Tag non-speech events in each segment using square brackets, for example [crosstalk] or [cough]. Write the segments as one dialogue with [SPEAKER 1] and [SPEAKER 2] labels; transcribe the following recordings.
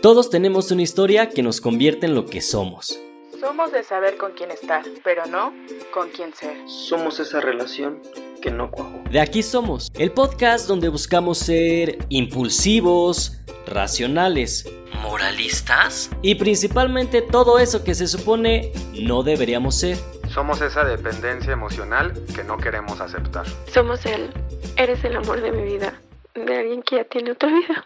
[SPEAKER 1] Todos tenemos una historia que nos convierte en lo que somos.
[SPEAKER 2] Somos de saber con quién estar, pero no con quién ser.
[SPEAKER 3] Somos esa relación que no cuajó.
[SPEAKER 1] De aquí somos, el podcast donde buscamos ser impulsivos, racionales, moralistas y principalmente todo eso que se supone no deberíamos ser.
[SPEAKER 4] Somos esa dependencia emocional que no queremos aceptar.
[SPEAKER 5] Somos él. Eres el amor de mi vida. De alguien que ya tiene otra vida.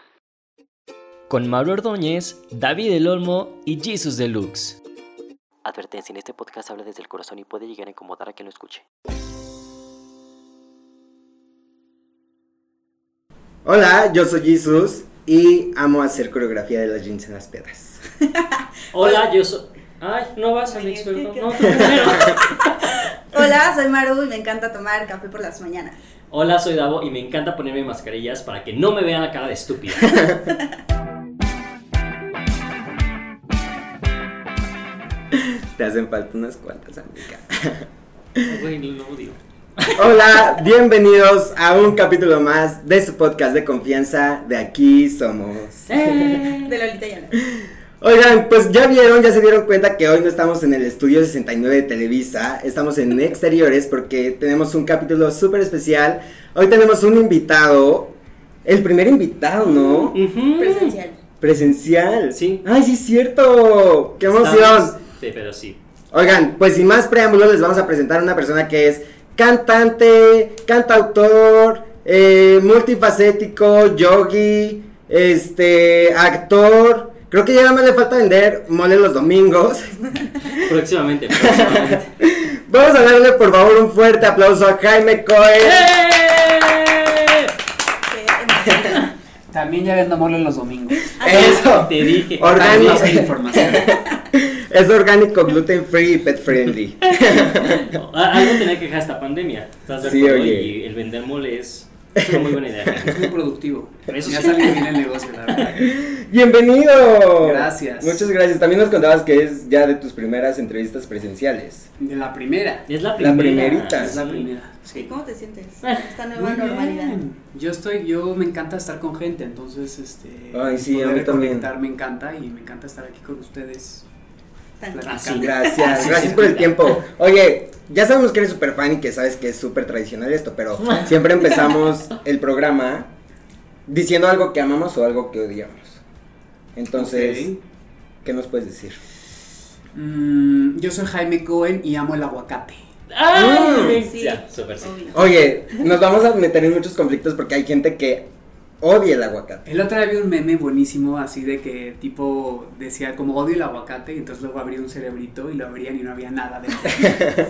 [SPEAKER 1] Con Mauro Ordóñez, David El Olmo y Jesus Deluxe.
[SPEAKER 6] Advertencia, en este podcast habla desde el corazón y puede llegar a incomodar a quien lo escuche.
[SPEAKER 7] Hola, yo soy Jesus y amo hacer coreografía de las jeans en las pedas. [laughs]
[SPEAKER 1] Hola, yo soy... Ay, no vas,
[SPEAKER 8] es
[SPEAKER 1] perdón.
[SPEAKER 8] que-
[SPEAKER 1] No, tú. [laughs]
[SPEAKER 8] Hola, soy Maru y me encanta tomar café por las mañanas.
[SPEAKER 1] Hola, soy Davo y me encanta ponerme mascarillas para que no me vean la cara de estúpida. [laughs] [laughs]
[SPEAKER 7] Te hacen falta unas cuantas, amiga.
[SPEAKER 1] Güey, lo odio. [laughs]
[SPEAKER 7] Hola, bienvenidos a un capítulo más de su podcast de confianza de Aquí Somos.
[SPEAKER 1] Eh. [laughs]
[SPEAKER 8] De Lolita Yana.
[SPEAKER 7] Oigan, pues ya vieron, ya se dieron cuenta que hoy no estamos en el estudio 69 de Televisa, estamos en exteriores porque tenemos un capítulo súper especial. Hoy tenemos un invitado, el primer invitado, ¿no?
[SPEAKER 8] Presencial.
[SPEAKER 7] Presencial.
[SPEAKER 1] Sí.
[SPEAKER 7] Ay, sí es cierto. Qué emoción.
[SPEAKER 1] Estamos- Sí, pero sí.
[SPEAKER 7] Oigan, pues sin más preámbulos les vamos a presentar a una persona que es cantante, cantautor, eh, multifacético, yogi, este, actor. Creo que ya nada más le falta vender mole los domingos. [laughs]
[SPEAKER 1] Próximamente, próximamente. [laughs]
[SPEAKER 7] Vamos a darle por favor un fuerte aplauso a Jaime Cohen.
[SPEAKER 1] ¡Eh!
[SPEAKER 9] También ya vendo mole los domingos.
[SPEAKER 7] Eso.
[SPEAKER 1] Te dije.
[SPEAKER 7] Orgánico.
[SPEAKER 9] Información. [laughs] [laughs]
[SPEAKER 7] Es orgánico, gluten free y pet friendly. [laughs]
[SPEAKER 1] No, a- algo tenía que dejar esta pandemia. ¿Estás de
[SPEAKER 7] Sí,
[SPEAKER 1] acuerdo?
[SPEAKER 7] oye.
[SPEAKER 1] Y el vender mole es, es una muy buena idea. [laughs]
[SPEAKER 9] Es muy productivo.
[SPEAKER 1] Eso
[SPEAKER 9] ya
[SPEAKER 1] sí.
[SPEAKER 9] salió bien el negocio, la verdad.
[SPEAKER 7] Bienvenido.
[SPEAKER 9] Gracias.
[SPEAKER 7] Muchas gracias. También nos contabas que es ya de tus primeras entrevistas presenciales.
[SPEAKER 9] De la primera.
[SPEAKER 1] Es la
[SPEAKER 7] La
[SPEAKER 1] primera.
[SPEAKER 7] primerita.
[SPEAKER 9] Es la
[SPEAKER 1] sí.
[SPEAKER 9] primera.
[SPEAKER 8] ¿Y
[SPEAKER 9] Sí.
[SPEAKER 8] cómo te sientes?
[SPEAKER 1] Eh,
[SPEAKER 8] Esta
[SPEAKER 9] Muy
[SPEAKER 8] nueva normalidad.
[SPEAKER 9] bien. Yo estoy, yo me encanta estar con gente, entonces este
[SPEAKER 7] Ay, sí, a
[SPEAKER 9] poder
[SPEAKER 7] mí también.
[SPEAKER 9] conectar me encanta y me encanta estar aquí con ustedes.
[SPEAKER 1] Así.
[SPEAKER 7] Gracias,
[SPEAKER 1] Así
[SPEAKER 7] gracias por el tiempo. Oye, ya sabemos que eres súper fan y que sabes que es súper tradicional esto, pero [laughs] siempre empezamos el programa diciendo algo que amamos o algo que odiamos. Entonces. ¿qué nos puedes decir?
[SPEAKER 9] Mm, yo soy Jaime Cohen y amo el aguacate.
[SPEAKER 1] ¡Ay!
[SPEAKER 8] Sí,
[SPEAKER 1] Ya, súper sí.
[SPEAKER 7] Oye, nos vamos a meter en muchos conflictos porque hay gente que odia el aguacate.
[SPEAKER 9] El otro día vi un meme buenísimo así de que tipo decía como odio el aguacate y entonces luego abría un cerebrito y lo abrían y no había nada dentro.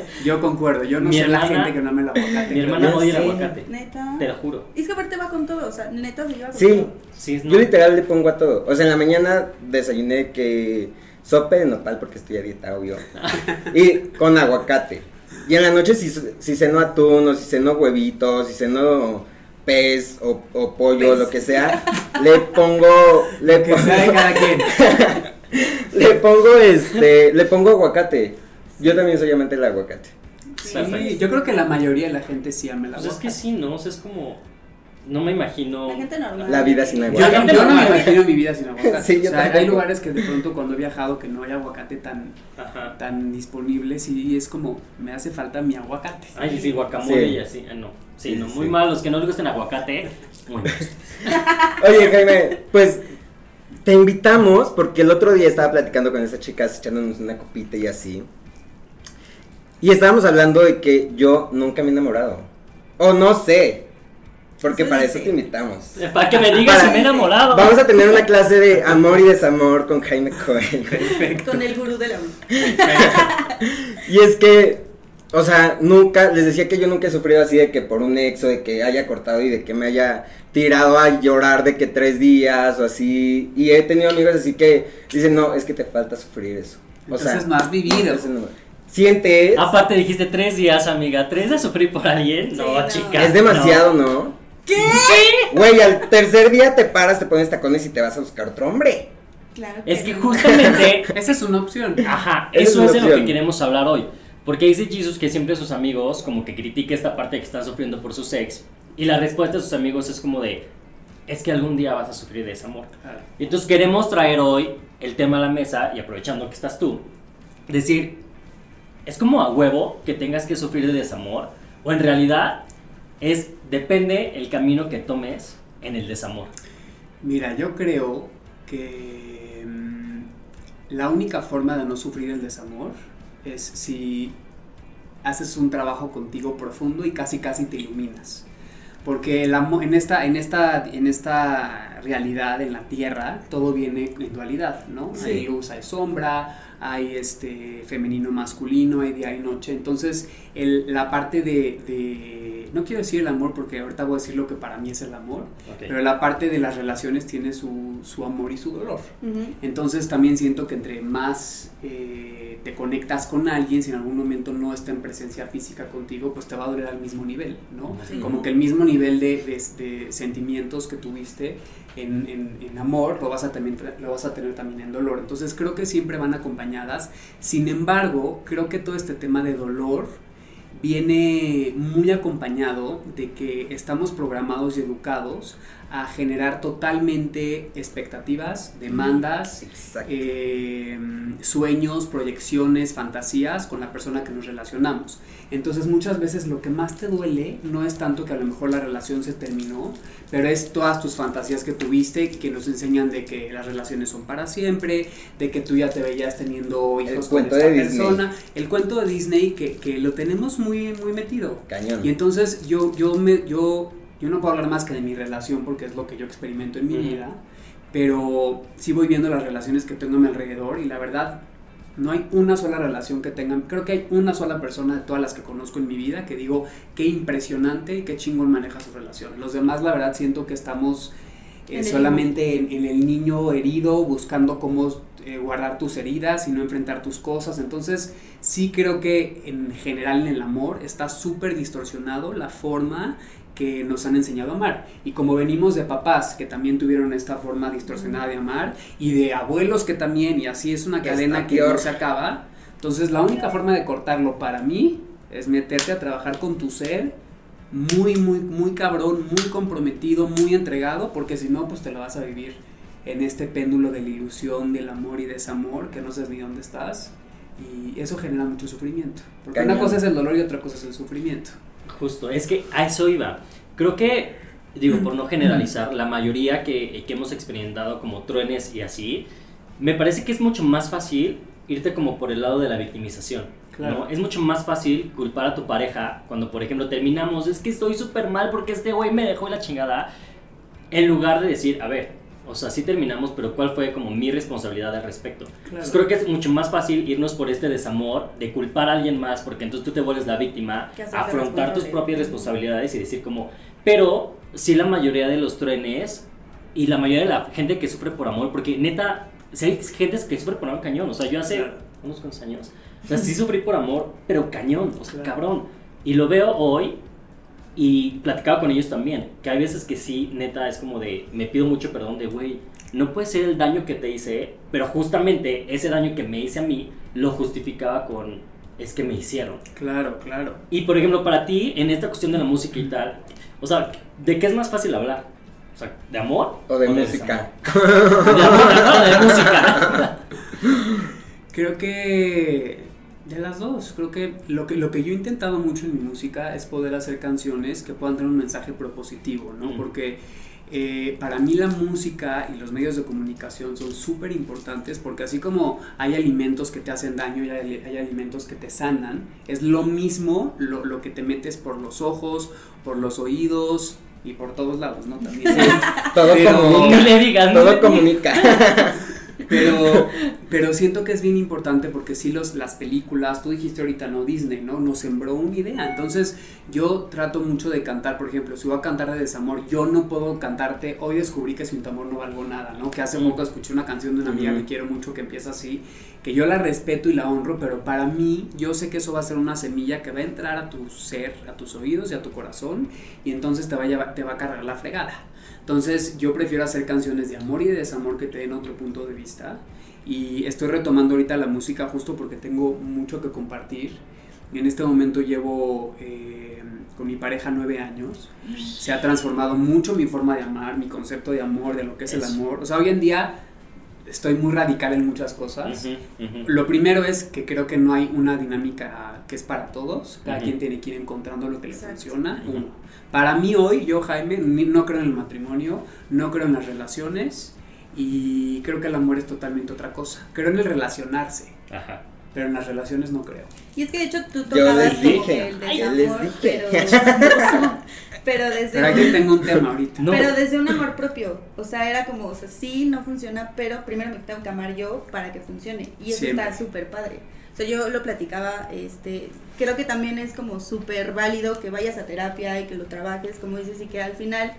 [SPEAKER 9] [laughs] yo concuerdo, yo no
[SPEAKER 1] Mi
[SPEAKER 9] sé la gente que no ama el aguacate.
[SPEAKER 1] Mi hermana odia el aguacate.
[SPEAKER 8] Neta.
[SPEAKER 1] Te lo juro.
[SPEAKER 8] Y es que aparte va con todo, o sea, neta se lleva con
[SPEAKER 7] Sí.
[SPEAKER 8] todo.
[SPEAKER 1] Sí, no.
[SPEAKER 7] Yo literal le pongo a todo. O sea, en la mañana desayuné que sopa de nopal porque estoy a dieta, obvio. [laughs] y con aguacate. Y en la noche si, si ceno atún o si ceno huevitos, si ceno pez o, o pollo,
[SPEAKER 8] Pez.
[SPEAKER 7] lo que sea, [laughs] le pongo, le
[SPEAKER 9] que sea de
[SPEAKER 7] pongo,
[SPEAKER 9] cada quien. [laughs]
[SPEAKER 7] le pongo este, le pongo aguacate. Yo también soy amante del aguacate.
[SPEAKER 9] Sí,
[SPEAKER 1] Perfecto.
[SPEAKER 9] yo creo que la mayoría de la gente sí ama el
[SPEAKER 1] Pues
[SPEAKER 9] aguacate.
[SPEAKER 1] es que sí, ¿no? O sea, es como. No me imagino.
[SPEAKER 8] La gente normal.
[SPEAKER 7] La vida sin
[SPEAKER 9] Yo,
[SPEAKER 7] aguacate.
[SPEAKER 9] no, yo no me imagino mi vida sin aguacate. [laughs]
[SPEAKER 7] Sí, yo
[SPEAKER 9] o sea, hay lugares que de pronto cuando he viajado que no hay aguacate tan,
[SPEAKER 1] Ajá.
[SPEAKER 9] tan disponible, sí es como me hace falta mi aguacate.
[SPEAKER 1] Ay, sí, guacamole
[SPEAKER 7] Sí.
[SPEAKER 1] y así. Ah, no. Sí,
[SPEAKER 7] Sí,
[SPEAKER 1] no.
[SPEAKER 7] sí.
[SPEAKER 1] Muy mal. Los que no les gusten aguacate. Mal. [laughs]
[SPEAKER 7] Oye, Jaime, pues te invitamos porque el otro día estaba platicando con esas chicas echándonos una copita y así. Y estábamos hablando de que yo nunca me he enamorado. O no sé. Porque para eso te invitamos.
[SPEAKER 1] Para que me digas si me he enamorado.
[SPEAKER 7] Vamos a tener una [laughs] clase de amor y desamor con Jaime Cohen.
[SPEAKER 9] Perfecto.
[SPEAKER 8] Con el gurú del amor. [laughs]
[SPEAKER 7] Y es que, o sea, nunca, les decía que yo nunca he sufrido así de que por un ex o de que haya cortado y de que me haya tirado a llorar de que tres días o así. Y he tenido amigos así que dicen, no, es que te falta sufrir eso. O
[SPEAKER 9] Entonces
[SPEAKER 7] sea,
[SPEAKER 9] no has vivido.
[SPEAKER 7] no. sientes,
[SPEAKER 1] Aparte dijiste tres días, amiga. ¿Tres de sufrir por alguien? No,
[SPEAKER 8] Sí, no.
[SPEAKER 1] chica.
[SPEAKER 7] es demasiado, ¿no?
[SPEAKER 8] ¿Qué?
[SPEAKER 7] Güey, al tercer día te paras, te pones tacones y te vas a buscar otro hombre.
[SPEAKER 8] Claro
[SPEAKER 1] Es que
[SPEAKER 8] no.
[SPEAKER 1] justamente. [laughs]
[SPEAKER 9] Esa es una opción.
[SPEAKER 1] Ajá,
[SPEAKER 7] Esa es
[SPEAKER 1] eso
[SPEAKER 7] una
[SPEAKER 1] es de lo que queremos hablar hoy. Porque dice Jesus que siempre sus amigos como que critica esta parte que están sufriendo por su ex. Y la respuesta de sus amigos es como de, es que algún día vas a sufrir desamor. Y entonces queremos traer hoy el tema a la mesa y aprovechando que estás tú, decir, es como a huevo que tengas que sufrir de desamor o en realidad es depende el camino que tomes en el desamor.
[SPEAKER 9] Mira, yo creo que mm, la única forma de no sufrir el desamor es si haces un trabajo contigo profundo y casi casi te iluminas. Porque el amor, en, esta, en, esta, en esta realidad, en la tierra, todo viene en dualidad, ¿no? Hay luz, hay sombra, hay este femenino, masculino, hay día y noche. Entonces, el, la parte de no quiero decir el amor porque ahorita voy a decir lo que para mí es el amor, pero la parte de las relaciones tiene su, su amor y su dolor. Entonces también siento que entre más eh, te conectas con alguien, si en algún momento no está en presencia física contigo, pues te va a doler al mismo nivel, ¿no? Como que el mismo nivel de, de, sentimientos que tuviste en, en, en, amor lo vas, a también, lo vas a tener también en dolor. Entonces creo que siempre van acompañadas. Sin embargo, creo que todo este tema de dolor viene muy acompañado de que estamos programados y educados a generar totalmente expectativas, demandas, eh, sueños, proyecciones, fantasías con la persona que nos relacionamos. Entonces muchas veces lo que más te duele no es tanto que a lo mejor la relación se terminó, pero es todas tus fantasías que tuviste que nos enseñan de que las relaciones son para siempre, de que tú ya te veías teniendo hijos con esta persona. El cuento de Disney que, que, lo tenemos muy, muy metido.
[SPEAKER 7] Cañón.
[SPEAKER 9] Y entonces yo, yo, me, yo yo no puedo hablar más que de mi relación porque es lo que yo experimento en mi vida, pero sí voy viendo las relaciones que tengo a mi alrededor y la verdad no hay una sola relación que tengan, creo que hay una sola persona de todas las que conozco en mi vida que digo qué impresionante y qué chingón maneja su relación. Los demás la verdad siento que estamos eh, solamente en, el niño herido buscando cómo eh, guardar tus heridas y no enfrentar tus cosas. Entonces sí creo que en general en el amor está súper distorsionado la forma que nos han enseñado a amar. Y como venimos de papás que también tuvieron esta forma distorsionada de amar, y de abuelos que también, y así es una cadena que no se acaba, entonces la única forma de cortarlo para mí es meterte a trabajar con tu ser muy, muy, muy cabrón, muy comprometido, muy entregado, porque si no, pues te lo vas a vivir en este péndulo de la ilusión, del amor y desamor, que no sabes ni dónde estás. Y eso genera mucho sufrimiento. Porque una cosa es el dolor y otra cosa es el sufrimiento.
[SPEAKER 1] Justo, es que a eso iba. Creo que, digo, por no generalizar, la mayoría que, que hemos experimentado como truenes y así, me parece que es mucho más fácil irte como por el lado de la victimización. ¿No? Es mucho más fácil culpar a tu pareja cuando, por ejemplo, terminamos, es que estoy súper mal porque este güey me dejó la chingada, en lugar de decir, a ver, o sea, sí terminamos, pero ¿cuál fue como mi responsabilidad al respecto? creo que es mucho más fácil irnos por este desamor, de culpar a alguien más, porque entonces tú te vuelves la víctima, afrontar tus propias responsabilidades y decir como, pero sí la mayoría de los trenes y la mayoría de la gente que sufre por amor, porque neta, si hay gente que sufre por amor cañón, o sea, yo hace unos cuantos años, o sea, sí sufrí por amor, pero cañón, o sea, cabrón. Y lo veo hoy y platicaba con ellos también, que hay veces que sí, neta, es como de, me pido mucho perdón de, güey, no puede ser el daño que te hice, pero justamente ese daño que me hice a mí lo justificaba con, es que me hicieron.
[SPEAKER 9] Claro, claro.
[SPEAKER 1] Y por ejemplo, para ti, en esta cuestión de la música y tal, o sea, ¿de qué es más fácil hablar? O sea, ¿de amor?
[SPEAKER 7] O de música. [laughs]
[SPEAKER 1] De, amor o de música.
[SPEAKER 9] Creo que de las dos, creo que lo, que lo que yo he intentado mucho en mi música es poder hacer canciones que puedan tener un mensaje propositivo, ¿no? Porque eh, para mí la música y los medios de comunicación son súper importantes porque así como hay alimentos que te hacen daño y hay, alimentos que te sanan, es lo mismo lo, lo, que te metes por los ojos, por los oídos y por todos lados, ¿no? También.
[SPEAKER 7] todo, comunica, todo comunica. [laughs]
[SPEAKER 9] Pero, [laughs] pero siento que es bien importante porque sí los, las películas, tú dijiste ahorita, no Disney, ¿no? Nos sembró una idea. Entonces yo trato mucho de cantar, por ejemplo, si voy a cantar de desamor, yo no puedo cantarte, hoy descubrí que sin tu amor no valgo nada, ¿no? Que hace poco escuché una canción de una amiga que quiero mucho que empieza así, que yo la respeto y la honro, pero para mí yo sé que eso va a ser una semilla que va a entrar a tu ser, a tus oídos y a tu corazón y entonces te va a, te va a cargar la fregada. Entonces yo prefiero hacer canciones de amor y de desamor que te den otro punto de vista. Y estoy retomando ahorita la música justo porque tengo mucho que compartir. En este momento llevo eh, con mi pareja nueve años. Se ha transformado mucho mi forma de amar, mi concepto de amor, de lo que es el amor. O sea, hoy en día estoy muy radical en muchas cosas. Lo primero es que creo que no hay una dinámica que es para todos. Cada quien tiene que ir encontrando lo que le
[SPEAKER 8] Exacto.
[SPEAKER 9] funciona. Uno. Para mí hoy, yo Jaime, no creo en el matrimonio, no creo en las relaciones y creo que el amor es totalmente otra cosa. Creo en el relacionarse,
[SPEAKER 1] Ajá.
[SPEAKER 9] pero en las relaciones no creo.
[SPEAKER 8] Y es que de hecho tú
[SPEAKER 7] Yo
[SPEAKER 8] tocabas
[SPEAKER 7] les
[SPEAKER 8] como
[SPEAKER 7] dije,
[SPEAKER 8] que el
[SPEAKER 7] yo les
[SPEAKER 8] desamor,
[SPEAKER 7] dije.
[SPEAKER 8] pero, [laughs] pero desde
[SPEAKER 9] Pero aquí
[SPEAKER 8] un-
[SPEAKER 9] tengo un tema ahorita.
[SPEAKER 1] No.
[SPEAKER 8] pero desde un amor propio, o sea, era como, o sea, sí, no funciona, pero primero me tengo que amar yo para que funcione. Y eso
[SPEAKER 9] Siempre.
[SPEAKER 8] está súper padre. O sea, yo lo platicaba, este, creo que también es como súper válido que vayas a terapia y que lo trabajes, como dices, y que al final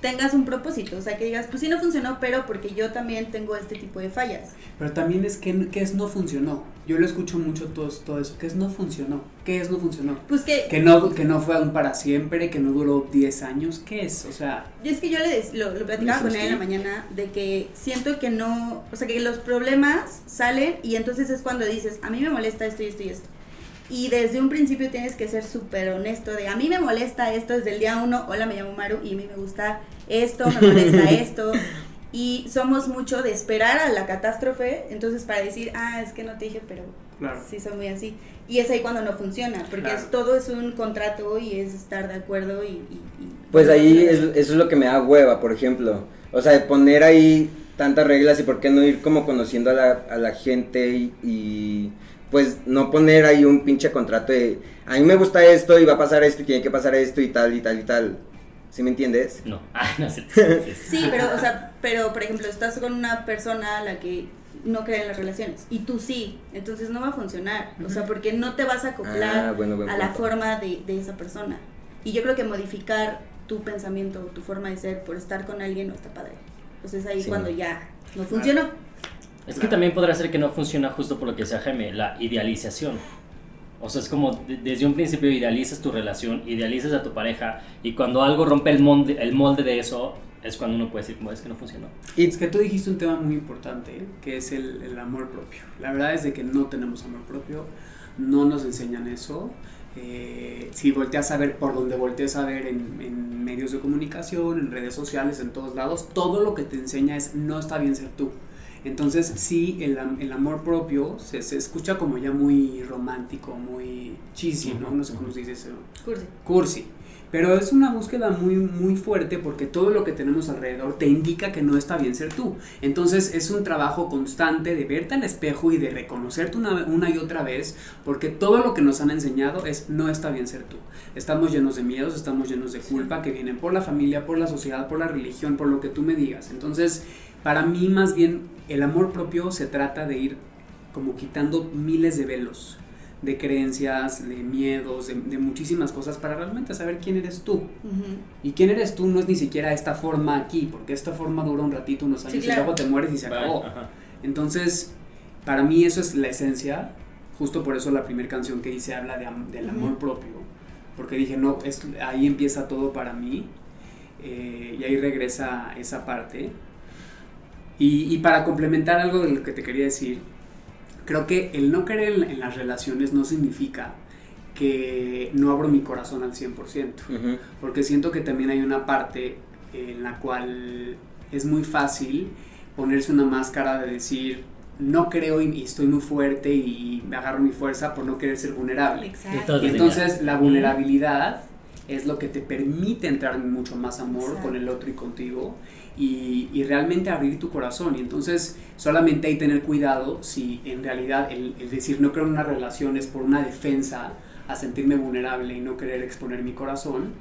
[SPEAKER 8] tengas un propósito, o sea, que digas, pues sí no funcionó, pero porque yo también tengo este tipo de fallas.
[SPEAKER 9] Pero también es que, que es no funcionó. Yo lo escucho mucho todo, todo eso. ¿Qué es no funcionó? ¿Qué es no funcionó?
[SPEAKER 8] Pues que,
[SPEAKER 9] Que no, que no fue un para siempre, que no duró 10 años. ¿Qué es? O sea,
[SPEAKER 8] Y es que yo le lo, lo platicaba con él en la mañana de que siento que no, o sea, que los problemas salen y entonces es cuando dices, a mí me molesta esto y esto y esto. Y desde un principio tienes que ser súper honesto de, a mí me molesta esto desde el día uno, hola, me llamo Maru y a mí me gusta esto, me molesta [laughs] esto. Y somos mucho de esperar a la catástrofe, entonces para decir, ah, es que no te dije, pero
[SPEAKER 9] claro.
[SPEAKER 8] sí soy muy así. Y es ahí cuando no funciona, porque
[SPEAKER 9] Claro.
[SPEAKER 8] es, todo es un contrato y es estar de acuerdo y... y- y-
[SPEAKER 7] Pues ahí es, eso es lo que me da hueva, por ejemplo. O sea, de poner ahí tantas reglas y por qué no ir como conociendo a la, a la gente y, y, pues no poner ahí un pinche contrato de a mí me gusta esto y va a pasar esto y tiene que pasar esto y tal y tal y tal. ¿Sí me entiendes?
[SPEAKER 1] No. [laughs] Ah, no sé. Sí,
[SPEAKER 8] pero, o sea, pero, por ejemplo, estás con una persona a la que no cree en las relaciones y tú sí, entonces no va a funcionar, o sea, porque no te vas a acoplar
[SPEAKER 7] Ah, bueno,
[SPEAKER 8] a la forma de, de esa persona. Y yo creo que modificar tu pensamiento, tu forma de ser por estar con alguien no está padre. Entonces ahí
[SPEAKER 7] Sí.
[SPEAKER 8] cuando ya no funcionó.
[SPEAKER 1] Es que también podrá ser que no funciona justo por lo que decía Jaime, la idealización. O sea, es como de- desde un principio idealizas tu relación, idealizas a tu pareja y cuando algo rompe el molde, el molde de eso es cuando uno puede decir como es que no funcionó.
[SPEAKER 7] Y
[SPEAKER 9] Es que tú dijiste un tema muy importante, que es el, el amor propio. La verdad es de que no tenemos amor propio, no nos enseñan eso. Eh, si volteas a ver por donde volteas a ver en, en medios de comunicación, en redes sociales, en todos lados, todo lo que te enseña es no está bien ser tú. Entonces sí, el, am- el amor propio se, se escucha como ya muy romántico, muy cheesy, ¿no? No sé cómo se dice eso
[SPEAKER 8] Cursi.
[SPEAKER 9] cursi. Pero es una búsqueda muy, muy fuerte porque todo lo que tenemos alrededor te indica que no está bien ser tú. Entonces es un trabajo constante de verte al espejo y de reconocerte una, una y otra vez porque todo lo que nos han enseñado es no está bien ser tú. Estamos llenos de miedos, estamos llenos de culpa que vienen por la familia, por la sociedad, por la religión, por lo que tú me digas. Entonces, para mí más bien el amor propio se trata de ir como quitando miles de velos de creencias, de miedos, de, de muchísimas cosas para realmente saber quién eres tú.
[SPEAKER 8] Ujú.
[SPEAKER 9] Y quién eres tú no es ni siquiera esta forma aquí, porque esta forma dura un ratito, unos años,
[SPEAKER 8] Sí, claro.
[SPEAKER 9] y luego te mueres y se acabó.
[SPEAKER 1] Ajá.
[SPEAKER 9] Entonces, para mí eso es la esencia, justo por eso la primera canción que hice habla de am- del amor
[SPEAKER 8] Ujú.
[SPEAKER 9] propio, porque dije, no, es, ahí empieza todo para mí, eh, y ahí regresa esa parte. Y, y para complementar algo de lo que te quería decir, creo que el no creer en, en las relaciones no significa que no abro mi corazón al 100%,
[SPEAKER 7] Ujú.
[SPEAKER 9] porque siento que también hay una parte en la cual es muy fácil ponerse una máscara de decir, no creo y, y estoy muy fuerte y me agarro mi fuerza por no querer ser vulnerable.
[SPEAKER 8] Exacto.
[SPEAKER 1] Entonces-
[SPEAKER 9] Y entonces la vulnerabilidad es lo que te permite entrar en mucho más amor
[SPEAKER 8] Exacto.
[SPEAKER 9] con el otro y contigo y, realmente abrir tu corazón. Y entonces solamente hay que tener cuidado si en realidad el, decir no creo en una relación es por una defensa a sentirme vulnerable y no querer exponer mi corazón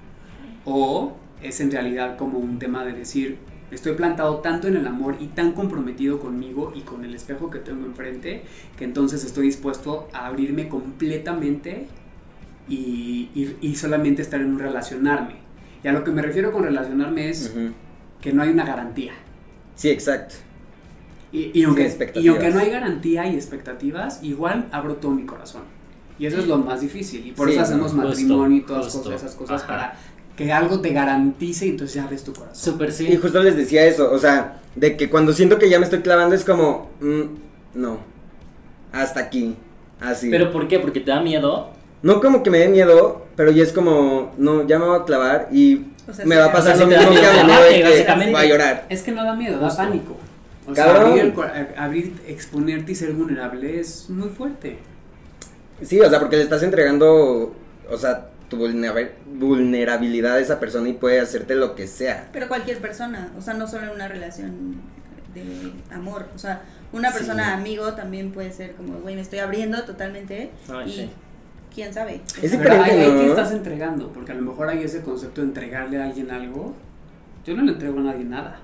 [SPEAKER 9] o es en realidad como un tema de decir estoy plantado tanto en el amor y tan comprometido conmigo y con el espejo que tengo enfrente que entonces estoy dispuesto a abrirme completamente y, y- solamente estar en un relacionarme. Y a lo que me refiero con relacionarme es. Que no hay una garantía.
[SPEAKER 7] Sí, exacto.
[SPEAKER 9] Y, y aunque, y no hay garantía y expectativas, igual abro todo mi corazón. Y eso es lo más difícil. Y por
[SPEAKER 7] Sí,
[SPEAKER 9] eso hacemos
[SPEAKER 1] justo,
[SPEAKER 9] matrimonio y todas
[SPEAKER 1] justo.
[SPEAKER 9] cosas, esas cosas
[SPEAKER 1] Ajá.
[SPEAKER 9] para que algo te garantice y entonces ya abres tu corazón.
[SPEAKER 1] Súper sí.
[SPEAKER 7] Y justo les decía eso, o sea, de que cuando siento que ya me estoy clavando es como, mm, no, hasta aquí, así.
[SPEAKER 1] ¿Pero por qué? ¿Porque te da miedo?
[SPEAKER 7] No como que me dé miedo, pero ya es como, no, ya me voy a clavar y
[SPEAKER 8] O sea,
[SPEAKER 7] me va a pasar lo mismo que a
[SPEAKER 1] básicamente.
[SPEAKER 7] va a llorar.
[SPEAKER 9] Es que no da miedo, da
[SPEAKER 1] Justo.
[SPEAKER 9] pánico. O
[SPEAKER 7] Cabrón.
[SPEAKER 9] sea, abrir, cua- abrir, exponerte y ser vulnerable es muy fuerte.
[SPEAKER 7] Sí, o sea, porque le estás entregando, o sea, tu vulnera- vulnerabilidad a esa persona y puede hacerte lo que sea.
[SPEAKER 8] Pero cualquier persona, o sea, no solo en una relación de amor, o sea, una
[SPEAKER 7] Sí.
[SPEAKER 8] persona amigo también puede ser como, güey, me estoy abriendo totalmente
[SPEAKER 1] Ay,
[SPEAKER 8] y
[SPEAKER 1] sí.
[SPEAKER 8] Quién sabe. O
[SPEAKER 7] Es
[SPEAKER 8] sea,
[SPEAKER 7] diferente,
[SPEAKER 9] ahí, ahí
[SPEAKER 7] ¿no?
[SPEAKER 9] te estás entregando, porque a lo mejor hay ese concepto de entregarle a alguien algo. Yo no le entrego a nadie nada.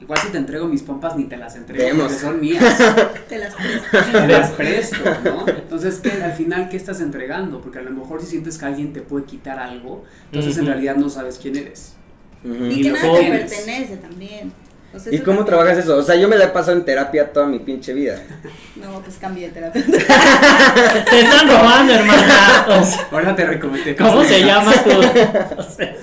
[SPEAKER 9] Igual si te entrego mis pompas ni te las entrego
[SPEAKER 7] Vemos.
[SPEAKER 9] porque son mías. [laughs]
[SPEAKER 8] te las presto. [laughs]
[SPEAKER 9] te las presto, ¿no? Entonces, ¿qué, al final, ¿qué estás entregando? Porque a lo mejor si sientes que alguien te puede quitar algo, entonces en realidad no sabes quién eres.
[SPEAKER 7] Ujú.
[SPEAKER 8] Y
[SPEAKER 9] Y
[SPEAKER 8] que nada te pertenece también. O sea,
[SPEAKER 7] ¿Y cómo
[SPEAKER 8] también-
[SPEAKER 7] trabajas eso? O sea, yo me la he pasado en terapia toda mi pinche vida. [laughs]
[SPEAKER 8] No, pues cambio de terapeuta. [laughs]
[SPEAKER 1] Te están robando, hermana. O sea, [laughs]
[SPEAKER 9] Ahora te recomendé.
[SPEAKER 1] ¿Cómo se llama tu.? o sea,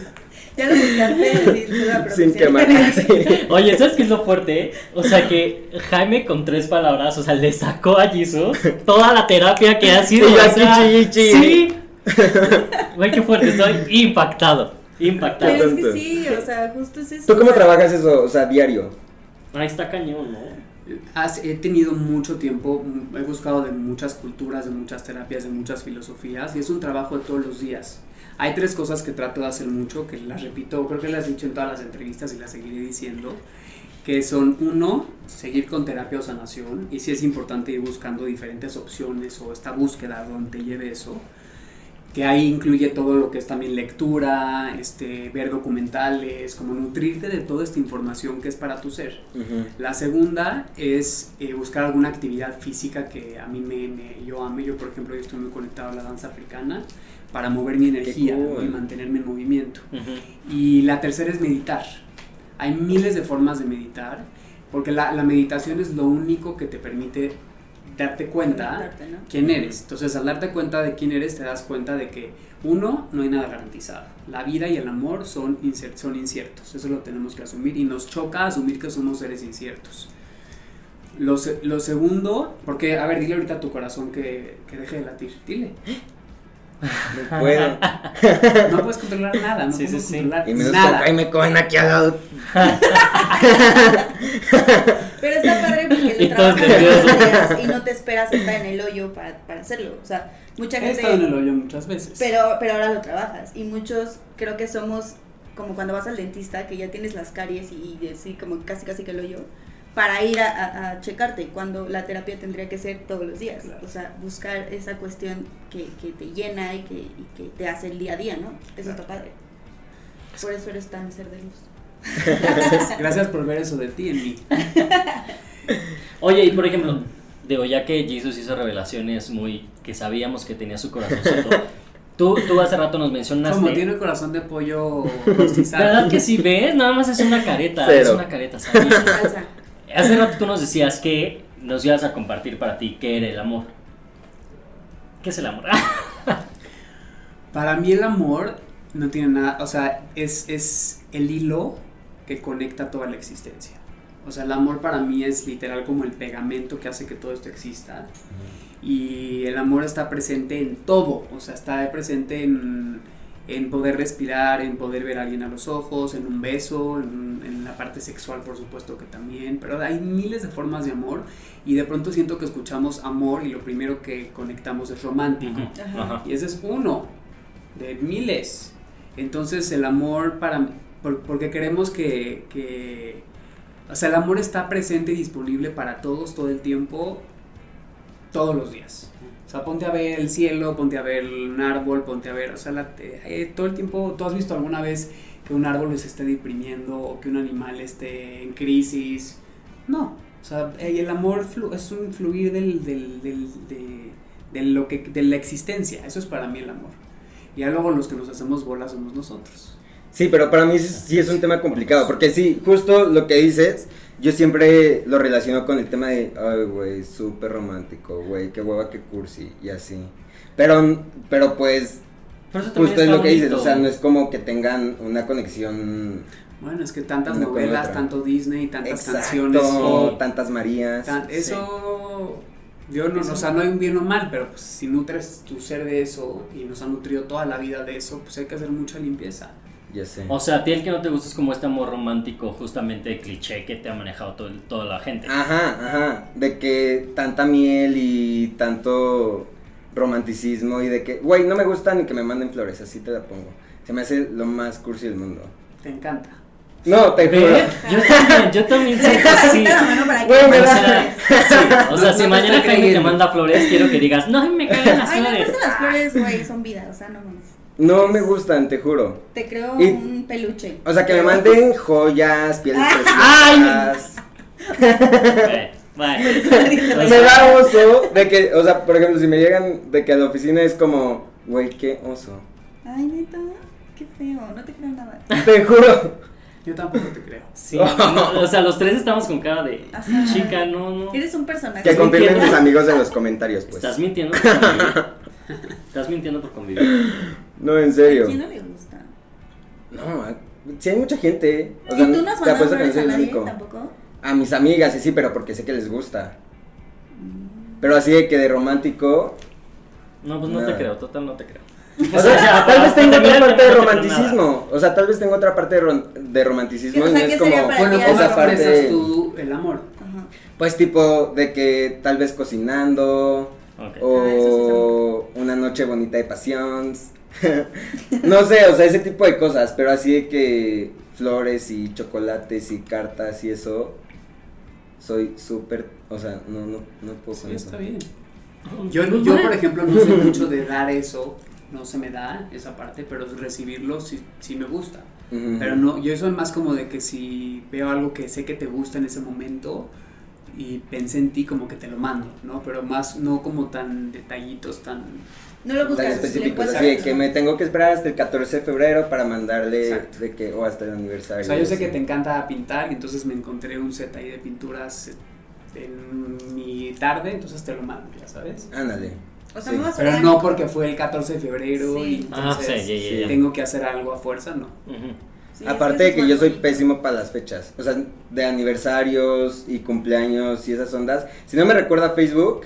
[SPEAKER 8] ya lo buscaste
[SPEAKER 7] Sin quemar. Sí.
[SPEAKER 1] Oye, ¿sabes qué es lo fuerte? O sea que Jaime con tres palabras, o sea, le sacó a Jisoo toda la terapia que ha sido. O sea. Sí. Güey, qué fuerte, estoy impactado. Impactado.
[SPEAKER 8] Pero es que sí, o sea, justo es eso.
[SPEAKER 7] ¿Tú cómo
[SPEAKER 8] o sea,
[SPEAKER 7] trabajas eso? O sea, diario.
[SPEAKER 1] Ahí está cañón, ¿no?
[SPEAKER 9] Has- he tenido mucho tiempo, mm, he buscado de muchas culturas, de muchas terapias, de muchas filosofías y es un trabajo de todos los días. Hay tres cosas que trato de hacer mucho, que las repito, creo que las he dicho en todas las entrevistas y las seguiré diciendo, que son uno, seguir con terapia o sanación y si es importante ir buscando diferentes opciones o esta búsqueda donde te lleve eso que ahí incluye todo lo que es también lectura, este, ver documentales, como nutrirte de toda esta información que es para tu ser. La segunda es eh, buscar alguna actividad física que a mí me, me- yo ame. Yo, por ejemplo, yo estoy muy conectado a la danza africana para mover mi energía y mantenerme en movimiento. Y la tercera es meditar. Hay miles de formas de meditar, porque la, la meditación es lo único que te permite darte cuenta quién eres. Entonces, al darte cuenta de quién eres, te das cuenta de que, uno, no hay nada garantizado. La vida y el amor son, son inciertos. Eso lo tenemos que asumir y nos choca asumir que somos seres inciertos. Lo, se- lo segundo, porque, a ver, dile ahorita a tu corazón que, que deje de latir. Dile.
[SPEAKER 7] No puedo.
[SPEAKER 9] No puedes controlar nada, no
[SPEAKER 1] Sí, sí, sí.
[SPEAKER 7] Y menos
[SPEAKER 9] nada.
[SPEAKER 7] con Jaime Cohen aquí al lado. [laughs]
[SPEAKER 8] Pero está padre porque [laughs] lo trabajas todos los
[SPEAKER 1] nerviosos.
[SPEAKER 8] días y no te esperas estar en el hoyo para, para hacerlo. O sea, mucha
[SPEAKER 9] He
[SPEAKER 8] gente.
[SPEAKER 9] estado en el hoyo muchas veces.
[SPEAKER 8] Pero, pero ahora lo trabajas. Y muchos creo que somos como cuando vas al dentista, que ya tienes las caries y, y así como casi casi que el hoyo, para ir a, a- a checarte, cuando la terapia tendría que ser todos los días.
[SPEAKER 9] Claro.
[SPEAKER 8] O sea, buscar esa cuestión que, que te llena y que, y que te hace el día a día, ¿no? Eso está padre. Por eso eres tan ser de luz.
[SPEAKER 9] Gracias, por ver eso de ti en mí. [laughs]
[SPEAKER 1] Oye, y por ejemplo, digo, ya que Jesus hizo revelaciones muy que sabíamos que tenía su corazoncito. Tú, tú hace rato nos mencionaste.
[SPEAKER 9] Como tiene el corazón de pollo [laughs] rostizado.
[SPEAKER 1] ¿Verdad que sí ves? Nada más es una careta, es una careta, ¿sabes? [laughs] Hace rato tú nos decías que nos ibas a compartir para ti qué era el amor. ¿Qué es el amor?
[SPEAKER 9] Para mí el amor no tiene nada, o sea, es, es el hilo que conecta toda la existencia. O sea, el amor para mí es literal como el pegamento que hace que todo esto exista. Y el amor está presente en todo, o sea, está presente en, en poder respirar, en poder ver a alguien a los ojos, en un beso, en, en la parte sexual por supuesto que también, pero hay miles de formas de amor y de pronto siento que escuchamos amor y lo primero que conectamos es romántico.
[SPEAKER 1] Ajá.
[SPEAKER 9] Y ese es uno de miles. Entonces el amor para... por- porque queremos que, que... O sea, el amor está presente y disponible para todos todo el tiempo, todos los días. O sea, ponte a ver el cielo, ponte a ver un árbol, ponte a ver... O sea, la- eh, todo el tiempo... ¿Tú has visto alguna vez que un árbol se esté deprimiendo o que un animal esté en crisis? No. O sea, eh, el amor es un fluir del, del, del, de, de lo que, de la existencia. Eso es para mí el amor. Y ya luego los que nos hacemos bolas somos nosotros.
[SPEAKER 7] Sí, pero para mí sí- sí es un tema complicado, porque sí, justo lo que dices, yo siempre lo relaciono con el tema de, ay, güey, súper romántico, güey, qué hueva, qué cursi, y así. Pero, pero pues,
[SPEAKER 1] Pero eso también
[SPEAKER 7] justo es lo que dices, o sea, no es como que tengan una conexión
[SPEAKER 9] Bueno, es que tantas
[SPEAKER 7] Una
[SPEAKER 9] novelas, tanto Disney, tantas
[SPEAKER 7] exacto,
[SPEAKER 9] canciones. y
[SPEAKER 7] tantas Marías.
[SPEAKER 9] tan-
[SPEAKER 7] sí.
[SPEAKER 9] eso Yo no,
[SPEAKER 1] Eso.
[SPEAKER 9] o sea, no hay un bien o mal, pero pues si nutres tu ser de eso y nos ha nutrido toda la vida de eso, pues hay que hacer mucha limpieza.
[SPEAKER 7] Ya sé.
[SPEAKER 1] O sea, a ti el que no te gusta es como este amor romántico, justamente cliché que te ha manejado todo toda la gente.
[SPEAKER 7] Ajá, ajá. De que tanta miel y tanto romanticismo y de que, güey, no me gusta ni que me manden flores, así te la pongo. Se me hace lo más cursi del mundo.
[SPEAKER 9] Te encanta.
[SPEAKER 7] No, te juro.
[SPEAKER 1] Yo también, yo también [laughs] siento así.
[SPEAKER 7] Me
[SPEAKER 1] O
[SPEAKER 8] me
[SPEAKER 7] da-
[SPEAKER 1] sea, sí, o sea,
[SPEAKER 9] No-
[SPEAKER 1] si
[SPEAKER 9] no
[SPEAKER 1] mañana Jaime te manda flores, quiero que digas, no, me cagan las
[SPEAKER 8] Ay, no,
[SPEAKER 1] flores.
[SPEAKER 8] las flores, güey, son vida, o sea, no mames.
[SPEAKER 7] No me gustan, te juro.
[SPEAKER 8] Te creo
[SPEAKER 7] Y-
[SPEAKER 8] un peluche.
[SPEAKER 7] O sea, que me manden joyas, pieles
[SPEAKER 8] Ay.
[SPEAKER 7] preciosas. [laughs]
[SPEAKER 1] Bueno,
[SPEAKER 7] Me da oso de que, o sea, por ejemplo, si me llegan de que a la oficina es como, güey, qué oso.
[SPEAKER 8] Ay, neta, qué feo, no te creo nada.
[SPEAKER 7] Te juro.
[SPEAKER 9] Yo tampoco te creo.
[SPEAKER 1] sí, no, o sea, los tres estamos con cara de
[SPEAKER 8] Ajá.
[SPEAKER 1] chica, no, no.
[SPEAKER 8] Eres un personaje.
[SPEAKER 7] Que confirmen mis amigos en los comentarios, pues.
[SPEAKER 1] Estás mintiendo. Estás mintiendo por convivir. [gasps]
[SPEAKER 7] No, en
[SPEAKER 8] ¿A
[SPEAKER 7] serio.
[SPEAKER 8] quién no le gusta?
[SPEAKER 7] No, sí hay mucha gente. O
[SPEAKER 8] ¿Y
[SPEAKER 7] sea,
[SPEAKER 8] tú no has mandado flores a nadie tampoco?
[SPEAKER 7] A mis amigas, sí, sí, pero porque sé que les gusta. Pero así de que de romántico.
[SPEAKER 1] No, pues no te creo, total no te creo. [laughs] [laughs]
[SPEAKER 7] O sea, tal vez tengo otra parte de romanticismo. O sea, tal vez tengo otra parte de, romanticismo.
[SPEAKER 8] ¿Qué- o
[SPEAKER 7] y no es como.
[SPEAKER 8] sería para
[SPEAKER 9] Bueno,
[SPEAKER 8] ti
[SPEAKER 9] ¿cómo
[SPEAKER 7] esa parte-
[SPEAKER 9] tú el amor?
[SPEAKER 8] Ajá.
[SPEAKER 7] Pues tipo de que tal vez cocinando.
[SPEAKER 1] Ok.
[SPEAKER 7] O
[SPEAKER 8] Ah,
[SPEAKER 7] una noche bonita de pasión. [laughs] no sé, o sea, ese tipo de cosas. Pero así de que flores y chocolates y cartas y eso. Soy súper. O sea, no, no, no puedo
[SPEAKER 9] Sí,
[SPEAKER 7] con eso.
[SPEAKER 9] está bien. Yo, yo, por ejemplo, no soy [laughs] mucho de dar eso, no se me da esa parte, pero recibirlo sí, sí me gusta.
[SPEAKER 7] Ujú.
[SPEAKER 9] Pero no, yo soy más como de que si veo algo que sé que te gusta en ese momento y pensé en ti, como que te lo mando, ¿no? Pero más, no como tan detallitos, tan...
[SPEAKER 8] No lo buscas.
[SPEAKER 7] específicos, así de que me tengo que esperar hasta el 14 de febrero para mandarle
[SPEAKER 9] Exacto.
[SPEAKER 7] de que, o hasta el aniversario.
[SPEAKER 9] O sea, yo sé
[SPEAKER 7] así.
[SPEAKER 9] que te encanta pintar y entonces me encontré un set ahí de pinturas en mi tarde, entonces te lo mando, ya sabes.
[SPEAKER 7] Ándale.
[SPEAKER 8] O sea,
[SPEAKER 7] Sí.
[SPEAKER 8] no vas a
[SPEAKER 9] Pero no porque fue el 14 de febrero
[SPEAKER 8] Sí.
[SPEAKER 9] y
[SPEAKER 1] Ah,
[SPEAKER 9] entonces
[SPEAKER 1] sí, ya, ya.
[SPEAKER 9] tengo que hacer algo a fuerza, no.
[SPEAKER 1] Ujú.
[SPEAKER 8] Sí,
[SPEAKER 7] Aparte de que yo soy
[SPEAKER 8] bonito.
[SPEAKER 7] pésimo para las fechas, o sea, de aniversarios y cumpleaños y esas ondas. Si no me recuerda Facebook,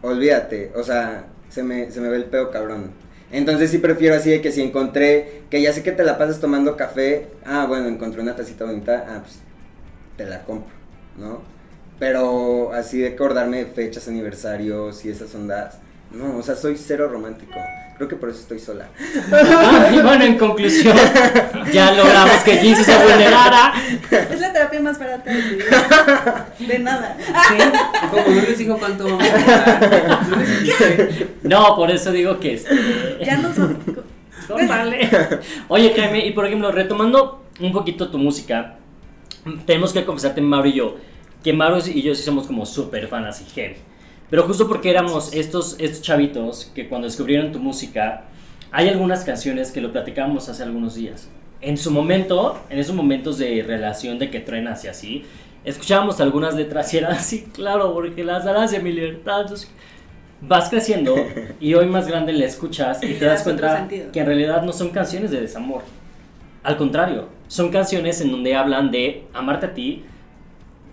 [SPEAKER 7] olvídate, o sea, se me, se me ve el pedo cabrón. Entonces sí prefiero así de que si encontré, que ya sé que te la pasas tomando café, ah, bueno, encontré una tacita bonita, ah, pues te la compro, ¿no? Pero así de acordarme de fechas, aniversarios y esas ondas, no, o sea, soy cero romántico. Creo que por eso estoy sola.
[SPEAKER 1] Ah, [laughs] y bueno, en conclusión, ya logramos que Jesus se vulnerara.
[SPEAKER 8] Es la terapia más barata de tu vida. De nada.
[SPEAKER 9] Sí, como no les dijo cuánto vamos a [laughs] no
[SPEAKER 1] por eso digo que este.
[SPEAKER 8] Ya no son.
[SPEAKER 1] Córtale. Oye, Jaime, y por ejemplo, retomando un poquito tu música, tenemos que confesarte, Mauro y yo, que Mauro y yo sí somos como súper fans y heavy. Pero justo porque éramos estos, estos chavitos que cuando descubrieron tu música, hay algunas canciones que lo platicábamos hace algunos días. En su momento, en esos momentos de relación de que truenas y así, escuchábamos algunas letras y era así, claro, porque las darás de mi libertad. Vas creciendo y hoy más grande le escuchas [laughs] y te das cuenta que en realidad no son canciones de desamor. Al contrario, son canciones en donde hablan de amarte a ti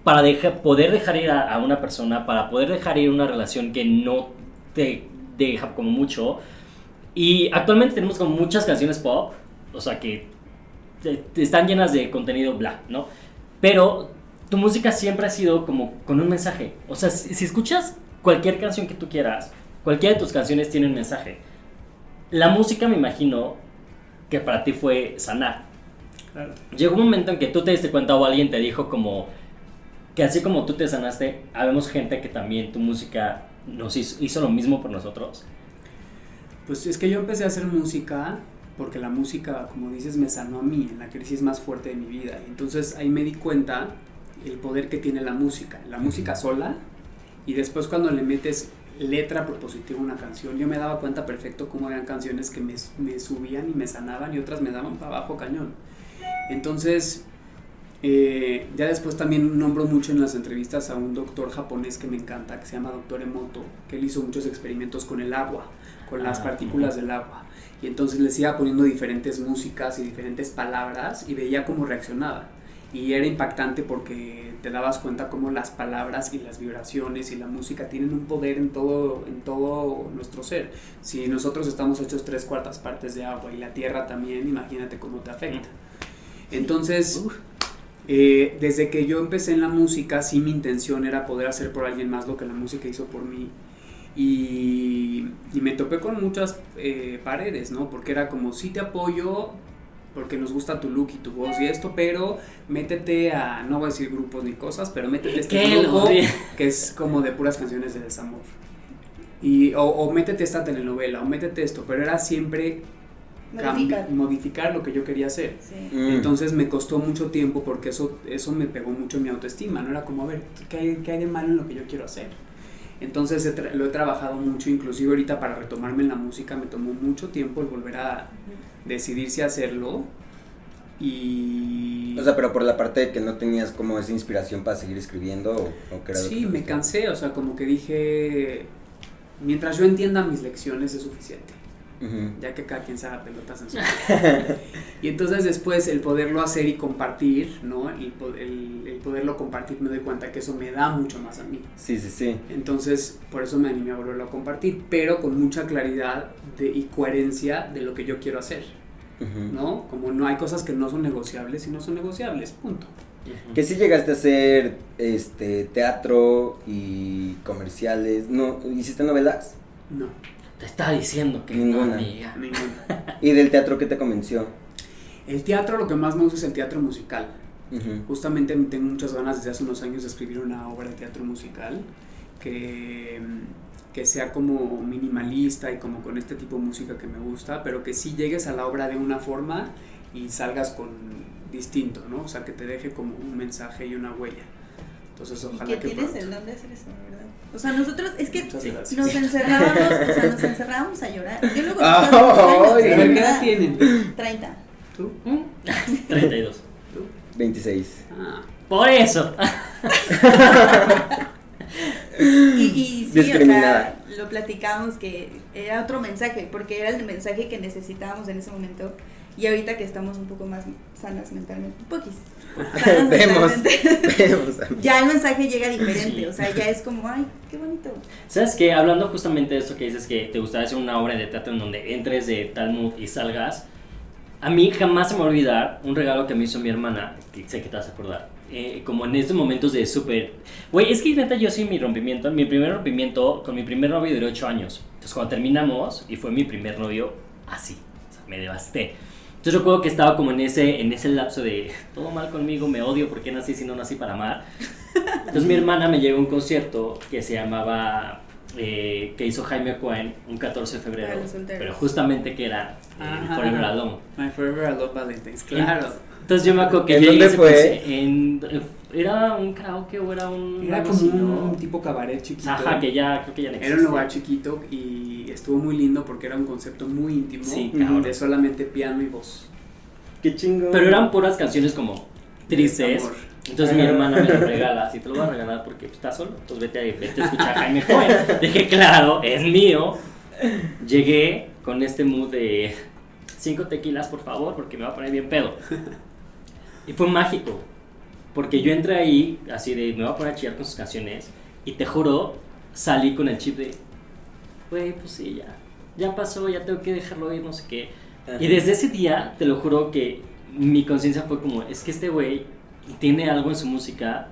[SPEAKER 1] para deja- poder dejar ir a, a una persona, para poder dejar ir una relación que no te deja como mucho. Y actualmente tenemos como muchas canciones pop, o sea que te- te están llenas de contenido bla, ¿no? Pero tu música siempre ha sido como con un mensaje. O sea, si, si escuchas cualquier canción que tú quieras, cualquiera de tus canciones tiene un mensaje. La música me imagino que para ti fue sanar.
[SPEAKER 9] Claro.
[SPEAKER 1] Llegó un momento en que tú te diste cuenta o alguien te dijo como que así como tú te sanaste, habemos gente que también tu música nos hizo, hizo lo mismo por nosotros.
[SPEAKER 9] Pues es que yo empecé a hacer música porque la música, como dices, me sanó a mí en la crisis más fuerte de mi vida. Entonces ahí me di cuenta el poder que tiene la música. La música sola y después cuando le metes letra propositiva a una canción, yo me daba cuenta perfecto cómo eran canciones que me, me subían y me sanaban y otras me daban para abajo cañón. Entonces, eh, ya después también nombro mucho en las entrevistas a un doctor japonés que me encanta, que se llama Doctor Emoto, que él hizo muchos experimentos con el agua, con las
[SPEAKER 1] Ah,
[SPEAKER 9] partículas del agua. Y entonces les iba poniendo diferentes músicas y diferentes palabras y veía cómo reaccionaba. Y era impactante porque te dabas cuenta cómo las palabras y las vibraciones y la música tienen un poder en todo, en todo nuestro ser. Si nosotros estamos hechos tres cuartas partes de agua y la tierra también, imagínate cómo te afecta. Entonces, eh, desde que yo empecé en la música, sí mi intención era poder hacer por alguien más lo que la música hizo por mí. Y, y me topé con muchas eh, paredes, ¿no? Porque era como, sí te apoyo, porque nos gusta tu look y tu voz y esto, pero métete a, no voy a decir grupos ni cosas, pero métete a este grupo
[SPEAKER 1] de-
[SPEAKER 9] que es como de puras canciones de desamor. Y, o, o métete a esta telenovela, o métete esto, pero era siempre
[SPEAKER 8] Modificar.
[SPEAKER 9] modificar lo que yo quería hacer.
[SPEAKER 8] Sí.
[SPEAKER 7] Mm.
[SPEAKER 9] Entonces me costó mucho tiempo porque eso, eso me pegó mucho en mi autoestima, ¿no? Era como, a ver, ¿qué hay, qué hay de malo en lo que yo quiero hacer? Entonces he lo he trabajado mucho, inclusive ahorita para retomarme en la música me tomó mucho tiempo el volver a decidir si hacerlo y...
[SPEAKER 7] O sea, pero por la parte de que no tenías como esa inspiración para seguir escribiendo o, o
[SPEAKER 9] Sí, me cansé, o sea, como que dije, mientras yo entienda mis lecciones es suficiente, Ya que cada quien se haga pelotas en su Y entonces después el poderlo hacer y compartir, ¿no? El, po- el- el poderlo compartir me doy cuenta que eso me da mucho más a mí.
[SPEAKER 7] Sí, sí, sí.
[SPEAKER 9] Entonces, por eso me animé a volverlo a compartir, pero con mucha claridad de, y coherencia de lo que yo quiero hacer. ¿no? Como no hay cosas que no son negociables y no son negociables, punto.
[SPEAKER 7] Que sí llegaste a hacer este teatro y comerciales. No, ¿hiciste novelas?
[SPEAKER 9] No,
[SPEAKER 1] Te estaba diciendo que
[SPEAKER 7] Ninguna.
[SPEAKER 1] no, amiga.
[SPEAKER 9] ninguna.
[SPEAKER 7] ¿Y del teatro qué te convenció?
[SPEAKER 9] El teatro, lo que más me gusta es el teatro musical.
[SPEAKER 7] Ujú.
[SPEAKER 9] Justamente tengo muchas ganas desde hace unos años de escribir una obra de teatro musical que, que sea como minimalista y como con este tipo de música que me gusta, pero que sí llegues a la obra de una forma y salgas con distinto, ¿no? O sea, que te deje como un mensaje y una huella. Entonces,
[SPEAKER 8] Y
[SPEAKER 9] ojalá
[SPEAKER 8] que
[SPEAKER 9] que
[SPEAKER 8] tienes
[SPEAKER 9] pronto.
[SPEAKER 8] el don de hacer eso, ¿verdad? O sea, nosotros, es que sí, nos encerrábamos, o sea, nos encerrábamos a llorar. Yo de
[SPEAKER 9] ¿Pero qué edad tienen?
[SPEAKER 8] 30.
[SPEAKER 9] ¿Tú? [laughs]
[SPEAKER 1] 32.
[SPEAKER 9] ¿Tú?
[SPEAKER 7] 26.
[SPEAKER 9] Ah,
[SPEAKER 1] Por eso.
[SPEAKER 8] Y, y sí, o sea, lo platicamos que era otro mensaje, porque era el mensaje que necesitábamos en ese momento. Y ahorita que estamos un poco más sanas mentalmente, un poquis. [laughs]
[SPEAKER 7] Vemos. [laughs] Vemos,
[SPEAKER 8] ya el mensaje llega diferente,
[SPEAKER 1] Sí.
[SPEAKER 8] o sea, ya es como, ay, qué bonito.
[SPEAKER 1] ¿Sabes qué? Hablando justamente de eso que dices que te gustaría hacer una obra de teatro en donde entres de tal mood y salgas, a mí jamás se me va a olvidar un regalo que me hizo mi hermana, que sé que te vas a acordar. Eh, como en estos momentos de súper... Güey, es que neta yo sí mi rompimiento, mi primer rompimiento con mi primer novio duró 8 años. Entonces cuando terminamos y fue mi primer novio, así, o sea, me devasté. Entonces recuerdo que estaba como en ese, en ese lapso de todo mal conmigo, me odio porque nací si no nací para amar. Entonces mi hermana me llevó a un concierto que se llamaba, eh, que hizo Jaime Cohen un 14 de febrero, pero justamente que era eh,
[SPEAKER 9] Ajá.
[SPEAKER 1] Forever Alone.
[SPEAKER 9] My Forever I Love Valentine's, claro.
[SPEAKER 1] Entonces yo me acuerdo que
[SPEAKER 7] ¿En
[SPEAKER 1] llegué
[SPEAKER 7] dónde fue?
[SPEAKER 1] en- ¿Era un karaoke o era un...?
[SPEAKER 9] Era como un
[SPEAKER 1] ¿no?
[SPEAKER 9] tipo cabaret chiquito.
[SPEAKER 1] Ajá, que ya, creo que ya no
[SPEAKER 9] Era un lugar chiquito y estuvo muy lindo porque era un concepto muy íntimo
[SPEAKER 1] Sí,
[SPEAKER 9] de solamente piano y voz.
[SPEAKER 7] Qué chingón.
[SPEAKER 1] Pero eran puras canciones como tristes. Entonces mi hermana me lo [laughs] regala, así te lo voy a regalar porque pues, estás solo, entonces vete a, vete a escuchar a Jaime Cohen. Dije, claro, es mío. Llegué con este mood de cinco tequilas, por favor, porque me va a poner bien pedo. Y fue mágico, porque yo entré ahí, así de, me voy a poner a chillar con sus canciones, y te juro, salí con el chip de, güey, pues sí, ya, ya pasó, ya tengo que dejarlo ir, no sé qué. Y desde ese día, te lo juro que mi conciencia fue como, es que este güey tiene algo en su música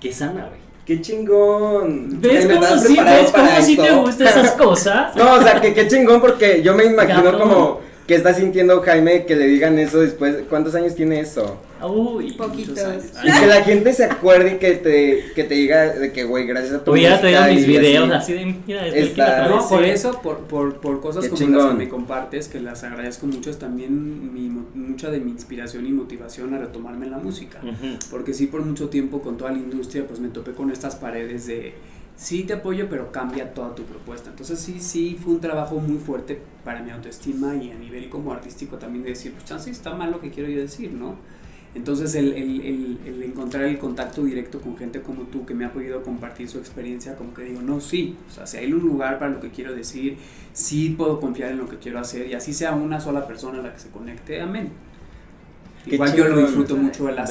[SPEAKER 1] que sana, güey.
[SPEAKER 7] Qué chingón.
[SPEAKER 1] ¿Ves
[SPEAKER 7] ¿Me
[SPEAKER 1] cómo sí, ves cómo sí
[SPEAKER 7] esto?
[SPEAKER 1] gustan esas cosas? [laughs]
[SPEAKER 7] No, o sea, que qué chingón porque yo me imagino
[SPEAKER 1] Cabrón.
[SPEAKER 7] como que está sintiendo Jaime que le digan eso después. ¿Cuántos años tiene eso?
[SPEAKER 1] Uy.
[SPEAKER 8] Poquitos.
[SPEAKER 7] Y que la gente se acuerde y que te, que te diga de que, güey, gracias a tu
[SPEAKER 1] Hubiera traído mis videos
[SPEAKER 7] así.
[SPEAKER 1] así de, mira,
[SPEAKER 7] Está-
[SPEAKER 9] No, por eso, por, por, por cosas
[SPEAKER 7] Qué
[SPEAKER 9] como
[SPEAKER 7] chingón.
[SPEAKER 9] las que me compartes, que las agradezco mucho, es también mi, mo- mucha de mi inspiración y motivación a retomarme en la música. Porque sí, por mucho tiempo con toda la industria, pues me topé con estas paredes de sí te apoyo, pero cambia toda tu propuesta. Entonces sí, sí, fue un trabajo muy fuerte para mi autoestima y a nivel como artístico también de decir, pues chance está mal lo que quiero yo decir, ¿no? Entonces el, el, el, el encontrar el contacto directo con gente como tú que me ha podido compartir su experiencia, como que digo, no, sí, o sea, si hay un lugar para lo que quiero decir, sí puedo confiar en lo que quiero hacer y así sea una sola persona la que se conecte, amén.
[SPEAKER 7] Qué
[SPEAKER 9] Igual yo lo disfruto mucho el.
[SPEAKER 1] Te-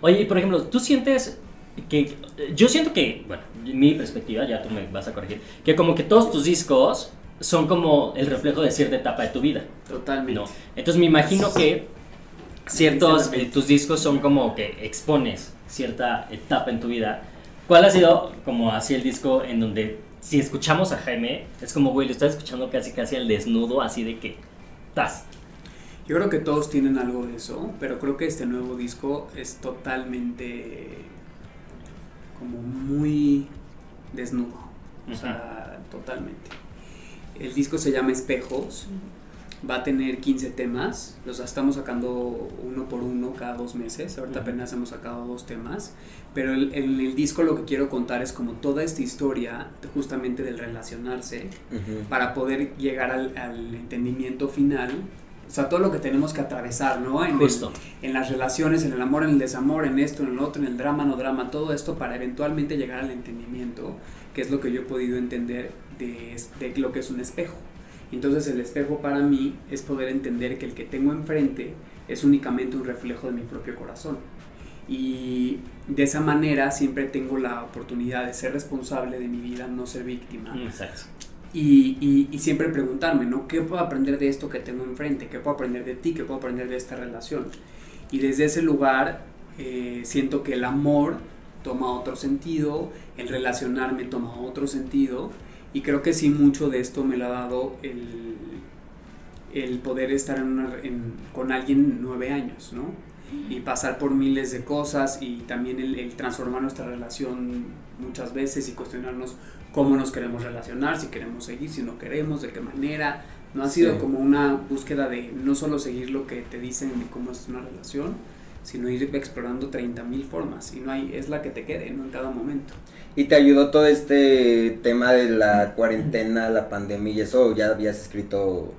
[SPEAKER 1] Oye, por ejemplo, ¿tú sientes que... Yo siento que, bueno, mi perspectiva, ya tú me vas a corregir, que como que todos tus discos son como el reflejo de cierta etapa de tu vida,
[SPEAKER 9] Totalmente.
[SPEAKER 1] ¿no? Entonces me imagino que ciertos, eh, tus discos son como que expones cierta etapa en tu vida. ¿Cuál ha sido como así el disco en donde si escuchamos a Jaime, es como, güey, lo estás escuchando casi casi al desnudo, así de que... ¡Tas!
[SPEAKER 9] Yo creo que todos tienen algo de eso, pero creo que este nuevo disco es totalmente como muy desnudo. O sea, totalmente. El disco se llama Espejos. Va a tener 15 temas. Los estamos sacando uno por uno cada dos meses. Ahorita apenas hemos sacado dos temas. Pero el- en el disco lo que quiero contar es como toda esta historia justamente del relacionarse para poder llegar al, al entendimiento final. O sea, todo lo que tenemos que atravesar, ¿no? En, el-
[SPEAKER 1] Justo.
[SPEAKER 9] en las relaciones, en el amor, en el desamor, en esto, en el otro, en el drama, no drama, todo esto para eventualmente llegar al entendimiento, que es lo que yo he podido entender de, de lo que es un espejo. Entonces el espejo para mí es poder entender que el que tengo enfrente es únicamente un reflejo de mi propio corazón. Y de esa manera siempre tengo la oportunidad de ser responsable de mi vida, no ser víctima.
[SPEAKER 1] Exacto.
[SPEAKER 9] Y, y- siempre preguntarme, ¿no? ¿Qué puedo aprender de esto que tengo enfrente? ¿Qué puedo aprender de ti? ¿Qué puedo aprender de esta relación? Y desde ese lugar eh, siento que el amor toma otro sentido, el relacionarme toma otro sentido. Y creo que sí, mucho de esto me lo ha dado el, el poder estar con alguien nueve años, ¿no? Y pasar por miles de cosas y también el, el transformar nuestra relación muchas veces y cuestionarnos cómo nos queremos relacionar, si queremos seguir, si no queremos, de qué manera. No ha sido
[SPEAKER 7] Sí.
[SPEAKER 9] como una búsqueda de no solo seguir lo que te dicen de cómo es una relación, sino ir explorando 30 mil formas y no hay, es la que te quede, ¿no? En cada momento.
[SPEAKER 7] ¿Y te ayudó todo este tema de la cuarentena, la pandemia y eso? ¿O ¿Ya habías escrito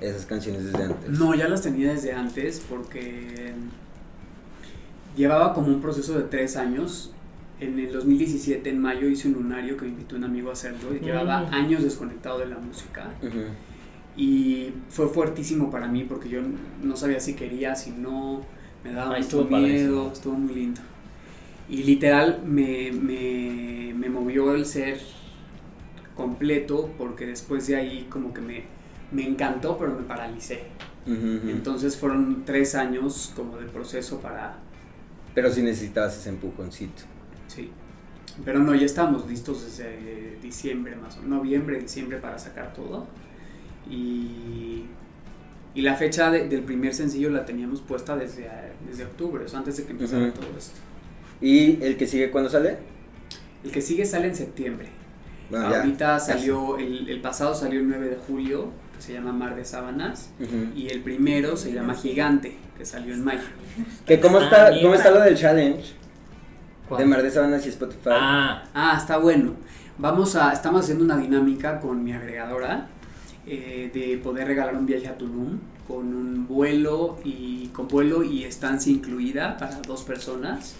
[SPEAKER 7] esas canciones desde antes?
[SPEAKER 9] No, ya las tenía desde antes porque llevaba como un proceso de tres años. En el 2017, en mayo, hice un lunario que me invitó un amigo a hacerlo y llevaba
[SPEAKER 1] Mm.
[SPEAKER 9] años desconectado de la música. Y fue fuertísimo para mí porque yo no sabía si quería, si no, me daba
[SPEAKER 1] Ay,
[SPEAKER 9] mucho
[SPEAKER 1] estuvo
[SPEAKER 9] miedo, estuvo muy lindo. Y literal me, me, me movió el ser completo porque después de ahí como que me, me encantó pero me paralicé. Entonces fueron tres años como de proceso para...
[SPEAKER 7] Pero sí necesitabas ese empujoncito.
[SPEAKER 9] Sí. Pero no, ya estamos listos desde diciembre más o menos, noviembre, diciembre para sacar todo. Y, y la fecha de- del primer sencillo la teníamos puesta desde, desde octubre, o sea, antes de que empezara todo esto.
[SPEAKER 7] ¿Y el que sigue cuándo sale?
[SPEAKER 9] El que sigue sale en septiembre.
[SPEAKER 7] Bueno, ya,
[SPEAKER 9] Ahorita salió, el, el pasado salió el 9 de julio, que se llama Mar de Sábanas.
[SPEAKER 7] Ujú.
[SPEAKER 9] Y el primero se llama Gigante, que salió en mayo.
[SPEAKER 7] ¿Que ¿Cómo
[SPEAKER 1] Ah,
[SPEAKER 7] está. ¿Cómo está lo del challenge?
[SPEAKER 1] ¿Cuál?
[SPEAKER 7] De Mar de Sabanas y Spotify.
[SPEAKER 1] Ah,
[SPEAKER 9] Ah, está bueno. Vamos a, estamos haciendo una dinámica con mi agregadora eh, de poder regalar un viaje a Tulum con un vuelo y con vuelo y estancia incluida para dos personas.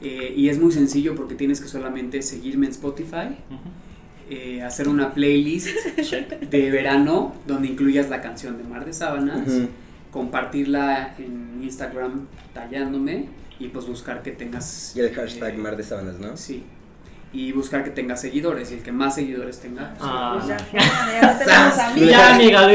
[SPEAKER 9] Eh, y es muy sencillo porque tienes que solamente seguirme en Spotify, eh, hacer una playlist [laughs] de verano donde incluyas la canción de Mar de Sábanas, compartirla en Instagram tallándome y pues buscar que tengas...
[SPEAKER 7] Y el hashtag
[SPEAKER 9] eh,
[SPEAKER 7] Mar de Sabanas, ¿no?
[SPEAKER 9] Sí. Y buscar que tenga seguidores. Y el que más seguidores tenga. pues,
[SPEAKER 1] Ah.
[SPEAKER 8] Pues ya, ya, ya [laughs]
[SPEAKER 1] amiga,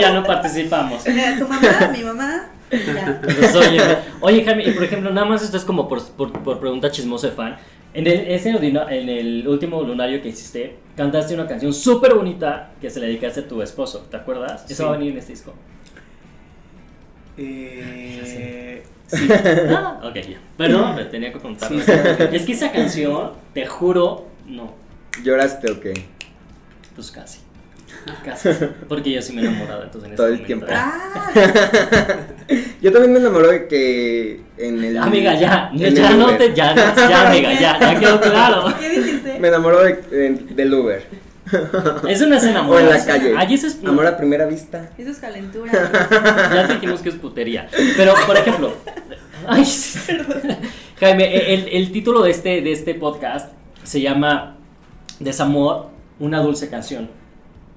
[SPEAKER 1] ya no participamos.
[SPEAKER 8] Mira, tu mamá, mi mamá, ya.
[SPEAKER 1] Pues, oye, oye, Jaime, y por ejemplo, nada más esto es como por, por, por pregunta chismosa de fan. En el, ese luna- en el último lunario que hiciste, cantaste una canción súper bonita que se le dedicaste a tu esposo, ¿te acuerdas? Eso
[SPEAKER 9] Sí.
[SPEAKER 1] va a venir en este disco.
[SPEAKER 9] Eh,
[SPEAKER 1] Ah, [laughs] ok, ya. Perdón, me tenía que contarlo.
[SPEAKER 9] Sí, sí.
[SPEAKER 1] Es que esa canción, te juro, no,
[SPEAKER 7] ¿Lloraste o qué?
[SPEAKER 1] pues casi. [laughs] Casi. Porque yo sí me he enamorado, entonces en
[SPEAKER 7] Todo
[SPEAKER 1] ese
[SPEAKER 7] el tiempo.
[SPEAKER 1] momento-
[SPEAKER 8] Ah, [laughs]
[SPEAKER 7] Yo también me enamoro de que en el...
[SPEAKER 1] Amiga, ya, ya no
[SPEAKER 7] Uber.
[SPEAKER 1] te, ya, ya, amiga, ya, ya quedó [laughs] claro.
[SPEAKER 8] ¿qué dijiste?
[SPEAKER 7] Me enamoro de, de- del Uber.
[SPEAKER 1] Eso no es enamor.
[SPEAKER 7] O en la calle.
[SPEAKER 1] Eso es.
[SPEAKER 7] Amor a primera vista.
[SPEAKER 8] Eso es calentura.
[SPEAKER 1] Ya dijimos que es putería. Pero, por ejemplo. Ay. Jaime, el, el título de este, de este podcast se llama Desamor, una dulce canción.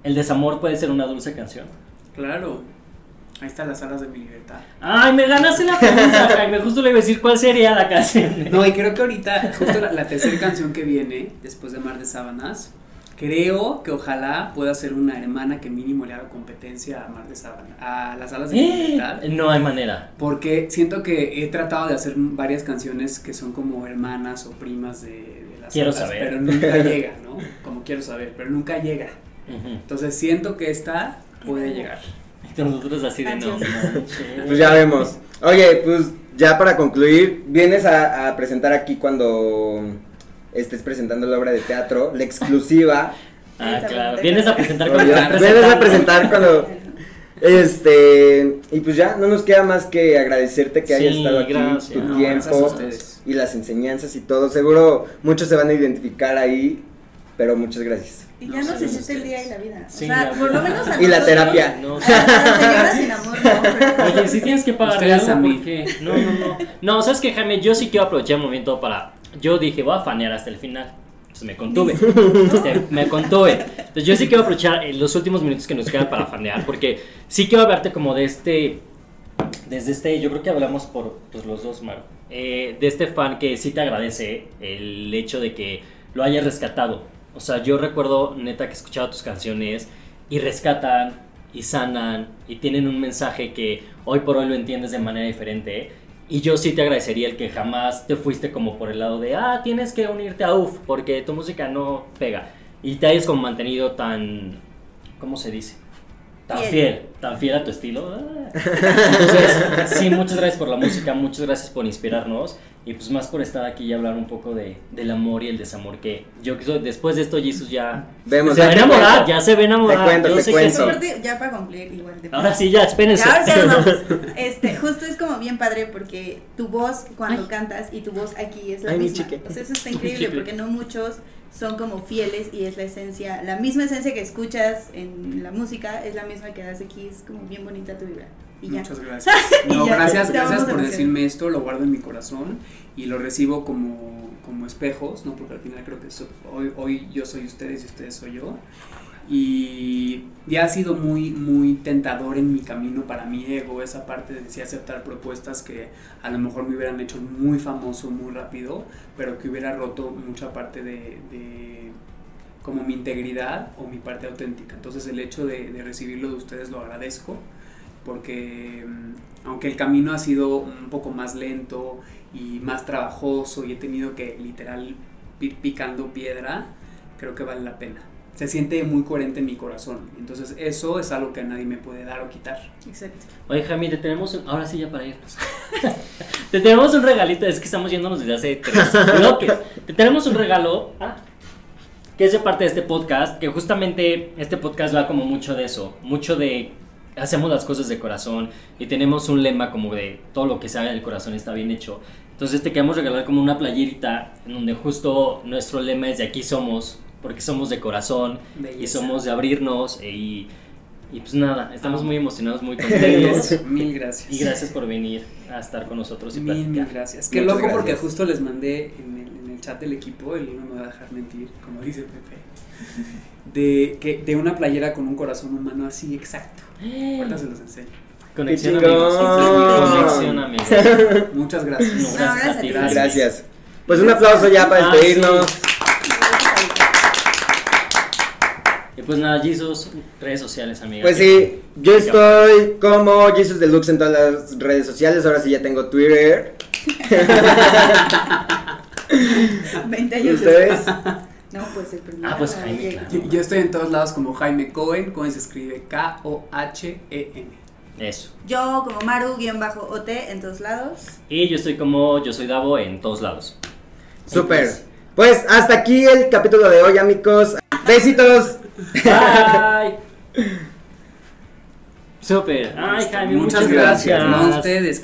[SPEAKER 1] ¿El desamor puede ser una dulce canción?
[SPEAKER 9] claro. Ahí están las alas de mi libertad.
[SPEAKER 1] Ay, me ganaste la pregunta, Jaime. [laughs] Justo le iba a decir cuál sería la canción.
[SPEAKER 9] No, y creo que ahorita, justo la, la tercera canción que viene, después de Mar de Sábanas, creo que ojalá pueda ser una hermana que mínimo le haga competencia a Mar de Sábanas, a las alas de mi libertad.
[SPEAKER 1] No hay manera.
[SPEAKER 9] Porque siento que he tratado de hacer varias canciones que son como hermanas o primas de, de las
[SPEAKER 1] Quiero
[SPEAKER 9] alas,
[SPEAKER 1] saber.
[SPEAKER 9] pero nunca llega, ¿no? Como quiero saber, pero nunca llega. Entonces siento que esta puede llegar.
[SPEAKER 1] Y Nosotros así de no.
[SPEAKER 7] Pues ya vemos. Oye, pues ya para concluir, vienes a, a presentar aquí cuando estés presentando la obra de teatro, la exclusiva. [laughs]
[SPEAKER 1] Ah, claro. Vienes a presentar cuando
[SPEAKER 7] vienes a presentar cuando... Este, y pues ya, no nos queda más que agradecerte que
[SPEAKER 1] Sí,
[SPEAKER 7] hayas estado aquí,
[SPEAKER 1] gracias.
[SPEAKER 7] tu
[SPEAKER 9] No,
[SPEAKER 7] tiempo y las enseñanzas y todo. Seguro muchos se van a identificar ahí, pero muchas gracias.
[SPEAKER 8] Y
[SPEAKER 9] No,
[SPEAKER 8] ya nos
[SPEAKER 9] saludos
[SPEAKER 8] hiciste el día y la vida.
[SPEAKER 1] Sí,
[SPEAKER 8] o sea,
[SPEAKER 1] ya.
[SPEAKER 8] por lo menos a
[SPEAKER 7] Y la terapia.
[SPEAKER 1] No,
[SPEAKER 8] A las señoras sin amor, no.
[SPEAKER 1] Oye, si tienes que pagar algo,
[SPEAKER 9] a mí.
[SPEAKER 1] ¿por qué? No, no, no. No, sabes que Jaime, yo sí quiero aprovechar el momento para. Yo dije, voy a fanear hasta el final. Pues me contuve. Este, me contuve. Entonces yo sí quiero aprovechar eh, los últimos minutos que nos quedan para fanear. Porque sí quiero hablarte como de este. Desde este, yo creo que hablamos por pues, los dos, Maru. eh, de este fan que sí te agradece el hecho de que lo hayas rescatado. O sea, yo recuerdo neta que escuchaba tus canciones y rescatan y sanan y tienen un mensaje que hoy por hoy lo entiendes de manera diferente. Y yo sí te agradecería el que jamás te fuiste como por el lado de, ah, tienes que unirte a UF porque tu música no pega. Y te hayas como mantenido tan, ¿cómo se dice? Tan
[SPEAKER 8] Fiel.
[SPEAKER 1] fiel, tan fiel a tu estilo. Ah. Entonces, sí, muchas gracias por la música, muchas gracias por inspirarnos y pues más por estar aquí y hablar un poco de, del amor y el desamor que yo que soy- después de esto Jesus ya
[SPEAKER 7] Vemos,
[SPEAKER 1] se va a enamorar,
[SPEAKER 7] cuento.
[SPEAKER 1] ya se ve enamorar.
[SPEAKER 7] Te cuento,
[SPEAKER 1] yo
[SPEAKER 7] te
[SPEAKER 1] sé que
[SPEAKER 7] cuento.
[SPEAKER 8] Aparte, ya para cumplir igual. de-
[SPEAKER 1] Ahora sí, ya, espérense.
[SPEAKER 8] Ya, ahora sí nos vamos. [laughs] Este, justo es como bien padre porque tu voz cuando cantas y tu voz aquí es la
[SPEAKER 7] Ay, mi
[SPEAKER 8] misma. O sea, eso está increíble porque no muchos son como fieles y es la esencia, la misma esencia que escuchas en la música es la misma que das aquí, es como bien bonita tu vibra. Y ya.
[SPEAKER 9] Muchas gracias. [laughs] No,
[SPEAKER 8] ya,
[SPEAKER 9] gracias, gracias por decirme esto, lo guardo en mi corazón y lo recibo como, como espejos, ¿no? Porque al final creo que so- hoy, hoy yo soy ustedes y ustedes soy yo. Y ya ha sido muy, muy tentador en mi camino para mi ego, esa parte de sí aceptar propuestas que a lo mejor me hubieran hecho muy famoso muy rápido, pero que hubiera roto mucha parte de, de como mi integridad o mi parte auténtica. Entonces el hecho de, de recibirlo de ustedes lo agradezco porque mm, aunque el camino ha sido un poco más lento y más trabajoso y he tenido que literal ir picando piedra, creo que vale la pena. Se siente muy coherente en mi corazón. Entonces eso es algo que nadie me puede dar o quitar.
[SPEAKER 8] Exacto.
[SPEAKER 1] Oye, Jaime, te tenemos un... Ahora sí, ya para irnos. [laughs] te tenemos un regalito, es que estamos yéndonos desde hace tres bloques. Te tenemos un regalo, ah, que es de parte de este podcast, que justamente este podcast va como mucho de eso, mucho de... Hacemos las cosas de corazón y tenemos un lema como de todo lo que se haga del corazón está bien hecho. Entonces te queremos regalar como una playerita en donde justo nuestro lema es de aquí somos, porque somos de corazón y
[SPEAKER 9] Belleza.
[SPEAKER 1] somos de abrirnos e- y, y pues nada, estamos muy emocionados, muy [laughs] contentos.
[SPEAKER 9] Mil gracias.
[SPEAKER 1] y gracias por venir a estar con nosotros y
[SPEAKER 9] Mil, mil
[SPEAKER 1] platicar.
[SPEAKER 9] gracias. Qué
[SPEAKER 7] Muchas
[SPEAKER 9] loco porque
[SPEAKER 7] gracias.
[SPEAKER 9] justo les mandé en el, en el chat del equipo, el uno me va a dejar mentir, como dice Pepe, de, que, de una playera con un corazón humano así exacto. Ahorita se los enseño.
[SPEAKER 1] Conexión amigos. Conexión amigos.
[SPEAKER 9] Muchas gracias.
[SPEAKER 1] No, gracias a ti.
[SPEAKER 8] Gracias.
[SPEAKER 7] Gracias. Pues un aplauso ya para
[SPEAKER 1] Ah,
[SPEAKER 7] despedirnos.
[SPEAKER 1] Y pues nada, Jesus, redes sociales, amiga.
[SPEAKER 7] Pues sí, yo estoy como Jesus Deluxe en todas las redes sociales. Ahora sí ya tengo Twitter. [laughs]
[SPEAKER 8] 20 años
[SPEAKER 7] ¿Ustedes?
[SPEAKER 8] No, pues el primero.
[SPEAKER 1] Ah, pues Jaime, claro.
[SPEAKER 9] Yo, yo estoy en todos lados como Jaime Cohen, Cohen se escribe K-O-H-E-N.
[SPEAKER 1] Eso.
[SPEAKER 8] Yo como Maru-OT en todos lados.
[SPEAKER 1] Y yo estoy como yo soy Davo en todos lados.
[SPEAKER 7] Super. Pues hasta aquí el capítulo de hoy, amigos. Besitos.
[SPEAKER 1] Bye. [laughs] Super. Ay, Jaime,
[SPEAKER 9] Muchas
[SPEAKER 1] muchas,
[SPEAKER 9] gracias.
[SPEAKER 1] gracias.
[SPEAKER 9] No, a ustedes.